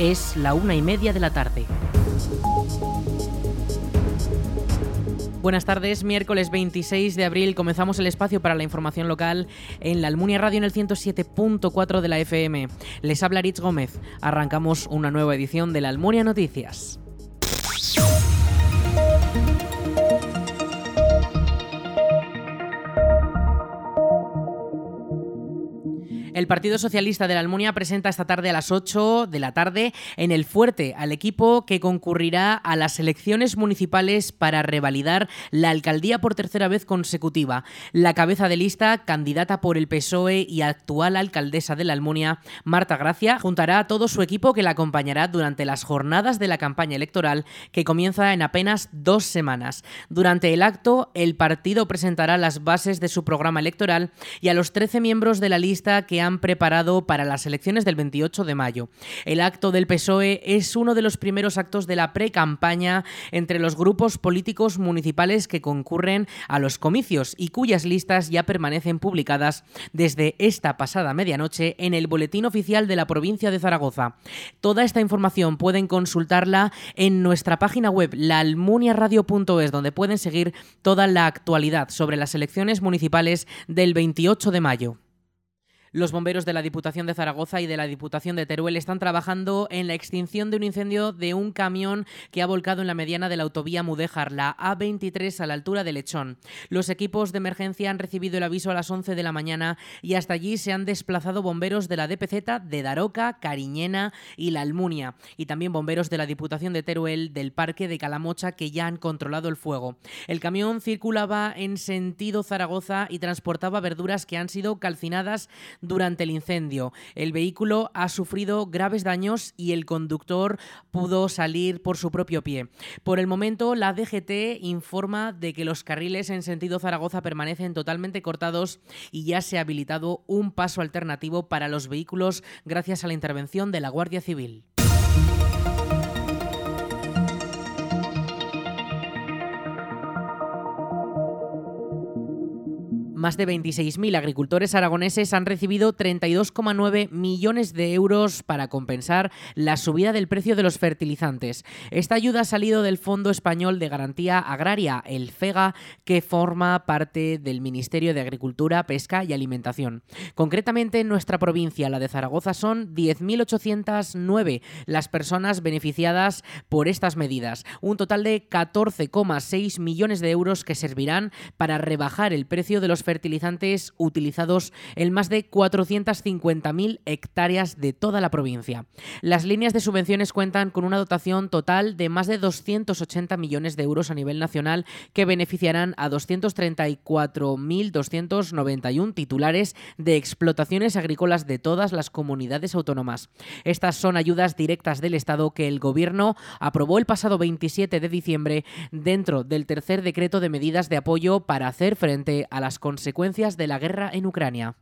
Es la una y media de la tarde. Buenas tardes, miércoles 26 de abril comenzamos el espacio para la información local en la Almunia Radio en el 107.4 de la FM. Les habla Rich Gómez. Arrancamos una nueva edición de la Almunia Noticias. El Partido Socialista de la Almunia presenta esta tarde a las 8 de la tarde en el Fuerte al equipo que concurrirá a las elecciones municipales para revalidar la alcaldía por tercera vez consecutiva. La cabeza de lista, candidata por el PSOE y actual alcaldesa de la Almunia, Marta Gracia, juntará a todo su equipo que la acompañará durante las jornadas de la campaña electoral que comienza en apenas dos semanas. Durante el acto, el partido presentará las bases de su programa electoral y a los 13 miembros de la lista que han preparado para las elecciones del 28 de mayo. El acto del PSOE es uno de los primeros actos de la pre-campaña entre los grupos políticos municipales que concurren a los comicios y cuyas listas ya permanecen publicadas desde esta pasada medianoche en el Boletín Oficial de la provincia de Zaragoza. Toda esta información pueden consultarla en nuestra página web laalmuniaradio.es donde pueden seguir toda la actualidad sobre las elecciones municipales del 28 de mayo. Los bomberos de la Diputación de Zaragoza y de la Diputación de Teruel están trabajando en la extinción de un incendio de un camión que ha volcado en la mediana de la autovía Mudéjar, la A23, a la altura de Lechón. Los equipos de emergencia han recibido el aviso a las 11 de la mañana y hasta allí se han desplazado bomberos de la DPZ, de Daroca, Cariñena y La Almunia, y también bomberos de la Diputación de Teruel del Parque de Calamocha que ya han controlado el fuego. El camión circulaba en sentido Zaragoza y transportaba verduras que han sido calcinadas durante el incendio. El vehículo ha sufrido graves daños y el conductor pudo salir por su propio pie. Por el momento, la DGT informa de que los carriles en sentido Zaragoza permanecen totalmente cortados y ya se ha habilitado un paso alternativo para los vehículos gracias a la intervención de la Guardia Civil. Más de 26.000 agricultores aragoneses han recibido 32,9 millones de euros para compensar la subida del precio de los fertilizantes. Esta ayuda ha salido del Fondo Español de Garantía Agraria, el FEGA, que forma parte del Ministerio de Agricultura, Pesca y Alimentación. Concretamente, en nuestra provincia, la de Zaragoza, son 10.809 las personas beneficiadas por estas medidas. Un total de 14,6 millones de euros que servirán para rebajar el precio de los fertilizantes fertilizantes utilizados en más de 450.000 hectáreas de toda la provincia. Las líneas de subvenciones cuentan con una dotación total de más de 280 millones de euros a nivel nacional que beneficiarán a 234.291 titulares de explotaciones agrícolas de todas las comunidades autónomas. Estas son ayudas directas del Estado que el Gobierno aprobó el pasado 27 de diciembre dentro del tercer decreto de medidas de apoyo para hacer frente a las consecuencias consecuencias de la guerra en Ucrania.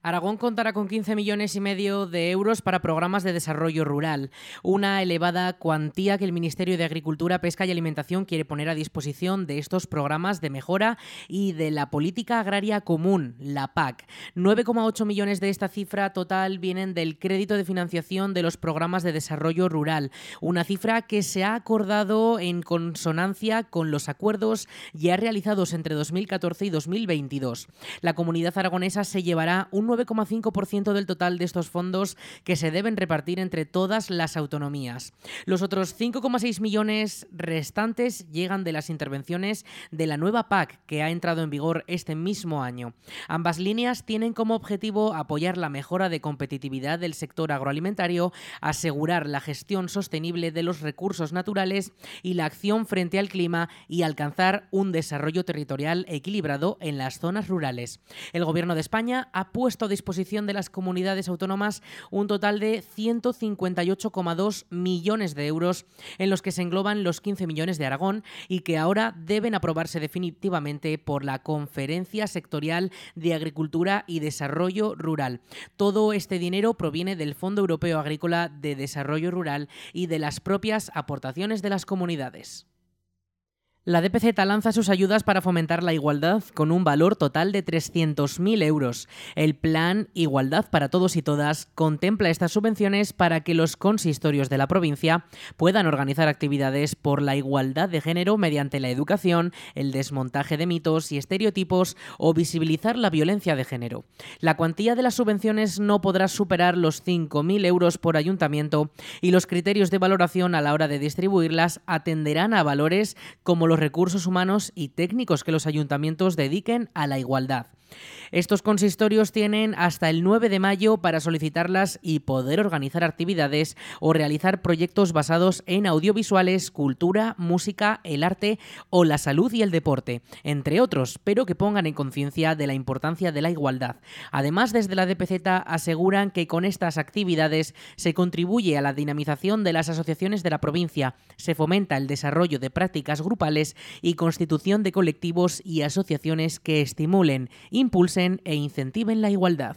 Aragón contará con 15 millones y medio de euros para programas de desarrollo rural, una elevada cuantía que el Ministerio de Agricultura, Pesca y Alimentación quiere poner a disposición de estos programas de mejora y de la política agraria común, la PAC. 9,8 millones de esta cifra total vienen del crédito de financiación de los programas de desarrollo rural, una cifra que se ha acordado en consonancia con los acuerdos ya realizados entre 2014 y 2022. La comunidad aragonesa se llevará un 9,5% del total de estos fondos que se deben repartir entre todas las autonomías. Los otros 5,6 millones restantes llegan de las intervenciones de la nueva PAC que ha entrado en vigor este mismo año. Ambas líneas tienen como objetivo apoyar la mejora de competitividad del sector agroalimentario, asegurar la gestión sostenible de los recursos naturales y la acción frente al clima y alcanzar un desarrollo territorial equilibrado en las zonas rurales. El Gobierno de España ha puesto a disposición de las comunidades autónomas un total de 158,2 millones de euros, en los que se engloban los 15 millones de Aragón y que ahora deben aprobarse definitivamente por la Conferencia Sectorial de Agricultura y Desarrollo Rural. Todo este dinero proviene del Fondo Europeo Agrícola de Desarrollo Rural y de las propias aportaciones de las comunidades. La DPZ lanza sus ayudas para fomentar la igualdad con un valor total de 300.000 euros. El plan Igualdad para Todos y Todas contempla estas subvenciones para que los consistorios de la provincia puedan organizar actividades por la igualdad de género mediante la educación, el desmontaje de mitos y estereotipos o visibilizar la violencia de género. La cuantía de las subvenciones no podrá superar los 5.000 euros por ayuntamiento y los criterios de valoración a la hora de distribuirlas atenderán a valores como los recursos humanos y técnicos que los ayuntamientos dediquen a la igualdad. Estos consistorios tienen hasta el 9 de mayo para solicitarlas y poder organizar actividades o realizar proyectos basados en audiovisuales, cultura, música, el arte o la salud y el deporte, entre otros, pero que pongan en conciencia de la importancia de la igualdad. Además, desde la DPZ aseguran que con estas actividades se contribuye a la dinamización de las asociaciones de la provincia, se fomenta el desarrollo de prácticas grupales y constitución de colectivos y asociaciones que estimulen, impulsen e incentiven la igualdad.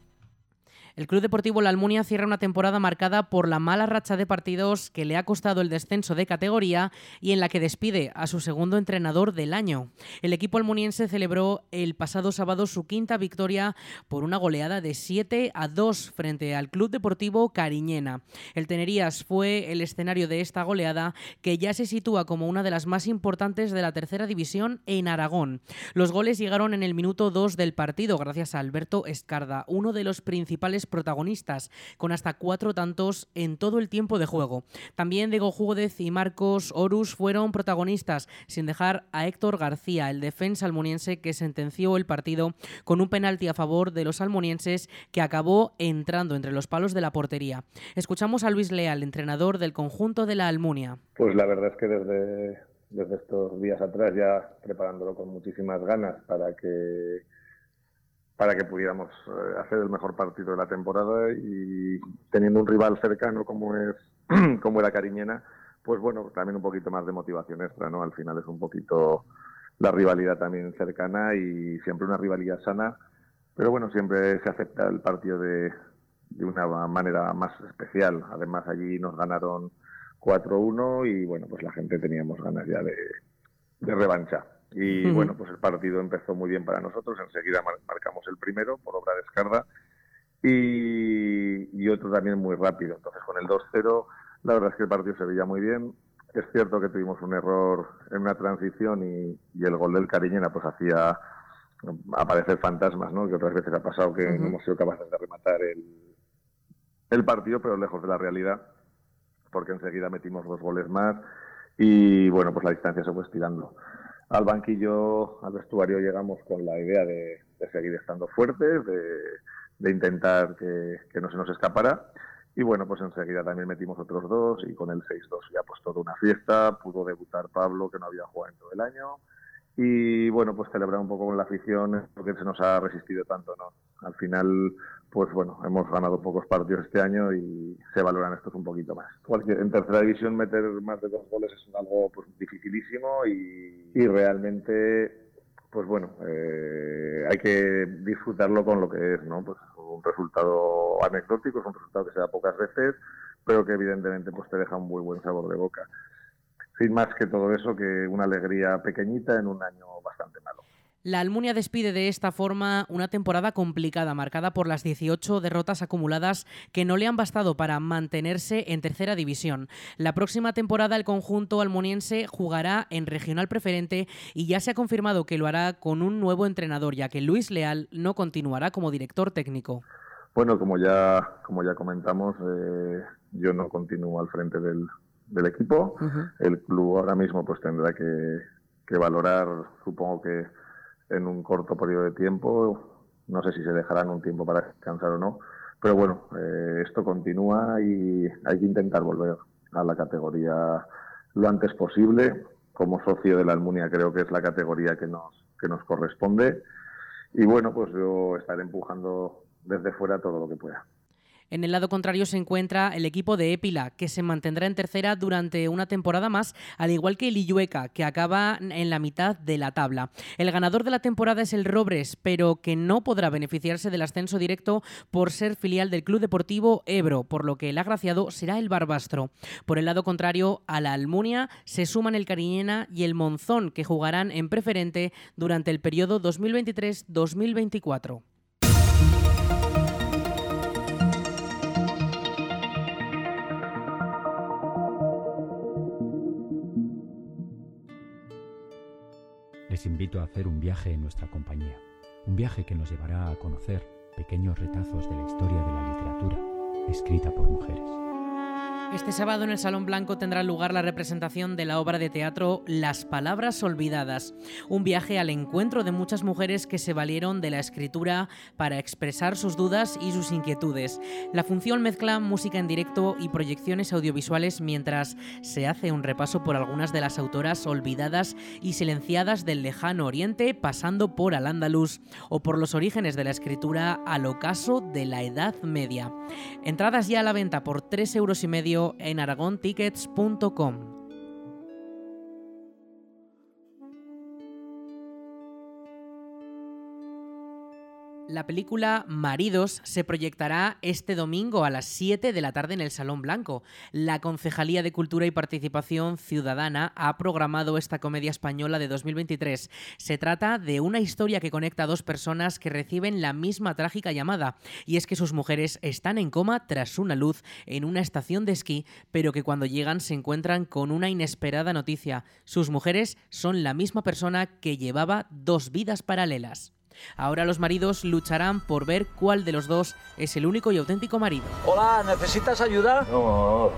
El Club Deportivo La Almunia cierra una temporada marcada por la mala racha de partidos que le ha costado el descenso de categoría y en la que despide a su segundo entrenador del año. El equipo almuniense celebró el pasado sábado su quinta victoria por una goleada de 7 a 2 frente al Club Deportivo Cariñena. El Tenerías fue el escenario de esta goleada que ya se sitúa como una de las más importantes de la tercera división en Aragón. Los goles llegaron en el minuto 2 del partido gracias a Alberto Escarda, uno de los principales protagonistas, con hasta cuatro tantos en todo el tiempo de juego. También Diego Júguez y Marcos Horus fueron protagonistas, sin dejar a Héctor García, el defensa almoniense que sentenció el partido con un penalti a favor de los almonienses que acabó entrando entre los palos de la portería. Escuchamos a Luis Leal, entrenador del conjunto de la Almunia. Pues la verdad es que desde, desde estos días atrás ya preparándolo con muchísimas ganas para que para que pudiéramos eh, hacer el mejor partido de la temporada y teniendo un rival cercano como es como era Cariñena, pues bueno, también un poquito más de motivación extra, ¿no? Al final es un poquito la rivalidad también cercana y siempre una rivalidad sana, pero bueno, siempre se acepta el partido de, de una manera más especial. Además allí nos ganaron 4-1 y bueno, pues la gente teníamos ganas ya de, de revancha. Y bueno, pues el partido empezó muy bien para nosotros, enseguida marcamos el primero por obra de Escarda y, otro también muy rápido. Entonces con el 2-0 la verdad es que el partido se veía muy bien. Es cierto que tuvimos un error en una transición y, el gol del Cariñena pues hacía aparecer fantasmas, ¿no? Que otras veces ha pasado que no hemos sido capaces de rematar el, el partido, pero lejos de la realidad, porque enseguida metimos dos goles más y bueno, pues la distancia se fue estirando al banquillo, al vestuario llegamos con la idea de, seguir estando fuertes, de, intentar que, no se nos escapara. Y bueno, pues enseguida también metimos otros dos y con el 6-2 ya pues toda una fiesta. Pudo debutar Pablo, que no había jugado en todo el año. Y bueno, pues celebrar un poco con la afición porque se nos ha resistido tanto, ¿no? Al final pues bueno, hemos ganado pocos partidos este año y se valoran estos un poquito más. en tercera división meter más de dos goles es algo pues dificilísimo y, realmente, pues bueno, eh, hay que disfrutarlo con lo que es, ¿no? Pues un resultado anecdótico, es un resultado que se da pocas veces, pero que evidentemente pues te deja un muy buen sabor de boca. Sin más que todo eso, que una alegría pequeñita en un año bastante malo. La Almunia despide de esta forma una temporada complicada, marcada por las 18 derrotas acumuladas que no le han bastado para mantenerse en tercera división. La próxima temporada el conjunto almuniense jugará en regional preferente y ya se ha confirmado que lo hará con un nuevo entrenador, ya que Luis Leal no continuará como director técnico. Bueno, como ya, como ya comentamos, eh, yo no continúo al frente del, del equipo. El club ahora mismo pues tendrá que, que, valorar, supongo que en un corto periodo de tiempo, no sé si se dejarán un tiempo para descansar o no, pero bueno, eh, esto continúa y hay que intentar volver a la categoría lo antes posible. Como socio de la Almunia creo que es la categoría que nos, que nos corresponde. Y bueno, pues yo estaré empujando desde fuera todo lo que pueda. En el lado contrario se encuentra el equipo de Épila, que se mantendrá en tercera durante una temporada más, al igual que el Illueca, que acaba en la mitad de la tabla. El ganador de la temporada es el Robres, pero que no podrá beneficiarse del ascenso directo por ser filial del Club Deportivo Ebro, por lo que el agraciado será el Barbastro. Por el lado contrario, a la Almunia se suman el Cariñena y el Monzón, que jugarán en preferente durante el periodo 2023-2024. Les invito a hacer un viaje en nuestra compañía, un viaje que nos llevará a conocer pequeños retazos de la historia de la literatura escrita por mujeres. Este sábado en el Salón Blanco tendrá lugar la representación de la obra de teatro Las Palabras Olvidadas, un viaje al encuentro de muchas mujeres que se valieron de la escritura para expresar sus dudas y sus inquietudes. La función mezcla música en directo y proyecciones audiovisuales mientras se hace un repaso por algunas de las autoras olvidadas y silenciadas del lejano oriente, pasando por Al-Ándalus o por los orígenes de la escritura al ocaso de la Edad Media. Entradas ya a la venta por 3 euros y medio en aragontickets.com. La película Maridos se proyectará este domingo a las 7 de la tarde en el Salón Blanco. La Concejalía de Cultura y Participación Ciudadana ha programado esta comedia española de 2023. Se trata de una historia que conecta a dos personas que reciben la misma trágica llamada, y es que sus mujeres están en coma tras una luz en una estación de esquí, pero que cuando llegan se encuentran con una inesperada noticia. Sus mujeres son la misma persona que llevaba dos vidas paralelas. Ahora los maridos lucharán por ver cuál de los dos es el único y auténtico marido. Hola, ¿necesitas ayuda? No,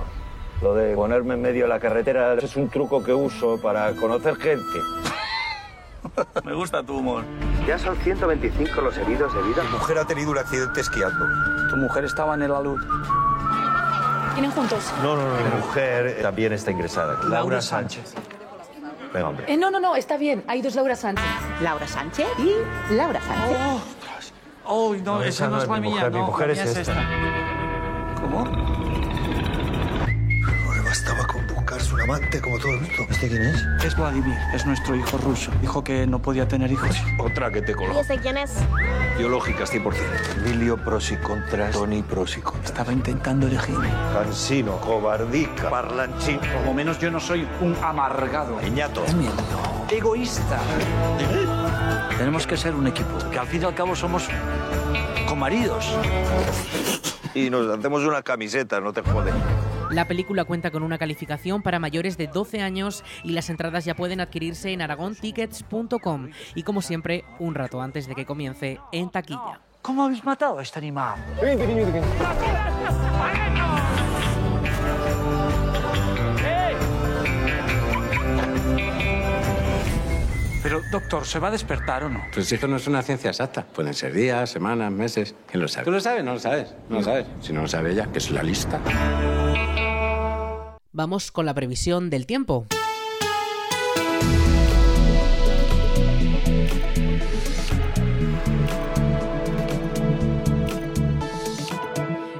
lo de ponerme en medio de la carretera es un truco que uso para conocer gente. Me gusta tu humor. Ya son 125 los heridos de vida. Mi mujer ha tenido un accidente esquiando. Tu mujer estaba en el alud. ¿Tienen juntos? No, no, no. Mi mujer también está ingresada. Laura Sánchez. Venga, hombre. Eh, no, no, no, está bien. Hay dos Laura Sánchez. Laura Sánchez y Laura Sánchez. Oh, oh no, No, esa no es es la mi mía. mujer, mi no, mujer la es mía esta. ¿Cómo? No le bastaba con buscarse un amante como todo el mundo. ¿Este quién es? Es Vladimir, es nuestro hijo ruso. Dijo que no podía tener hijos. Otra que te coló. ¿Y ese quién es? Biológicas 100%. Emilio pros y contras. Tony pros y contras. Estaba intentando elegir. Cansino, cobardica, parlanchín. Por lo menos yo no soy un amargado. Miedo. Egoísta. Tenemos que ser un equipo, que al fin y al cabo somos comaridos. Y nos hacemos una camiseta, no te jodes. La película cuenta con una calificación para mayores de 12 años y las entradas ya pueden adquirirse en aragontickets.com y como siempre, un rato antes de que comience en taquilla. ¿Cómo habéis matado a este animal? Pero, doctor, ¿se va a despertar o no? Pues esto no es una ciencia exacta. Pueden ser días, semanas, meses. ¿Quién lo sabe? ¿Tú lo sabes? No lo sabes. No lo sabes. Si no lo sabe ella, que es la lista. Vamos con la previsión del tiempo.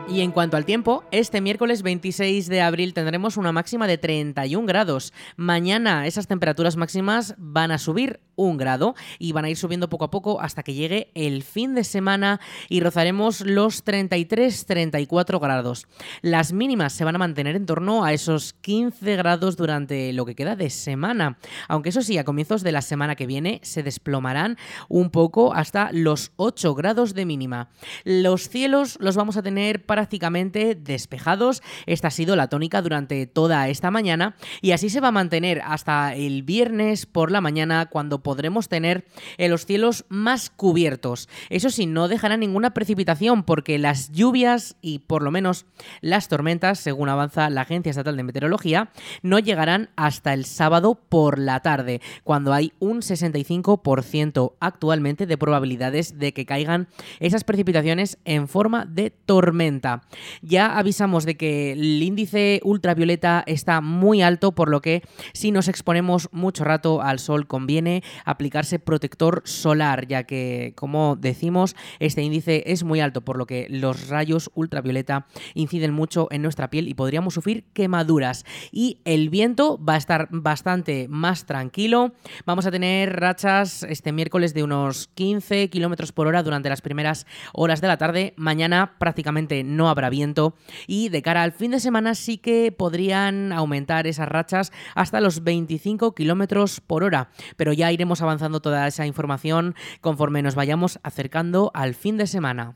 Y en cuanto al tiempo, este miércoles 26 de abril tendremos una máxima de 31 grados. Mañana esas temperaturas máximas van a subir un grado y van a ir subiendo poco a poco hasta que llegue el fin de semana y rozaremos los 33-34 grados. Las mínimas se van a mantener en torno a esos 15 grados durante lo que queda de semana. Aunque eso sí, a comienzos de la semana que viene se desplomarán un poco hasta los 8 grados de mínima. Los cielos los vamos a tener prácticamente despejados. Esta ha sido la tónica durante toda esta mañana y así se va a mantener hasta el viernes por la mañana cuando podremos tener en los cielos más cubiertos. Eso sí, no dejará ninguna precipitación porque las lluvias y por lo menos las tormentas, según avanza la Agencia Estatal de Meteorología, no llegarán hasta el sábado por la tarde, cuando hay un 65% actualmente de probabilidades de que caigan esas precipitaciones en forma de tormenta. Ya avisamos de que el índice ultravioleta está muy alto, por lo que si nos exponemos mucho rato al sol conviene aplicarse protector solar, ya que, como decimos, este índice es muy alto, por lo que los rayos ultravioleta inciden mucho en nuestra piel y podríamos sufrir quemaduras. Y el viento va a estar bastante más tranquilo. Vamos a tener rachas este miércoles de unos 15 kilómetros por hora durante las primeras horas de la tarde. Mañana prácticamente no habrá viento y de cara al fin de semana sí que podrían aumentar esas rachas hasta los 25 kilómetros por hora. Pero ya iremos avanzando toda esa información conforme nos vayamos acercando al fin de semana.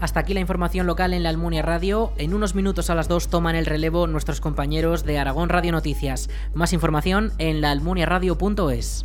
Hasta aquí la información local en la Almunia Radio. En unos minutos a las 2 toman el relevo nuestros compañeros de Aragón Radio Noticias. Más información en laalmuniaradio.es.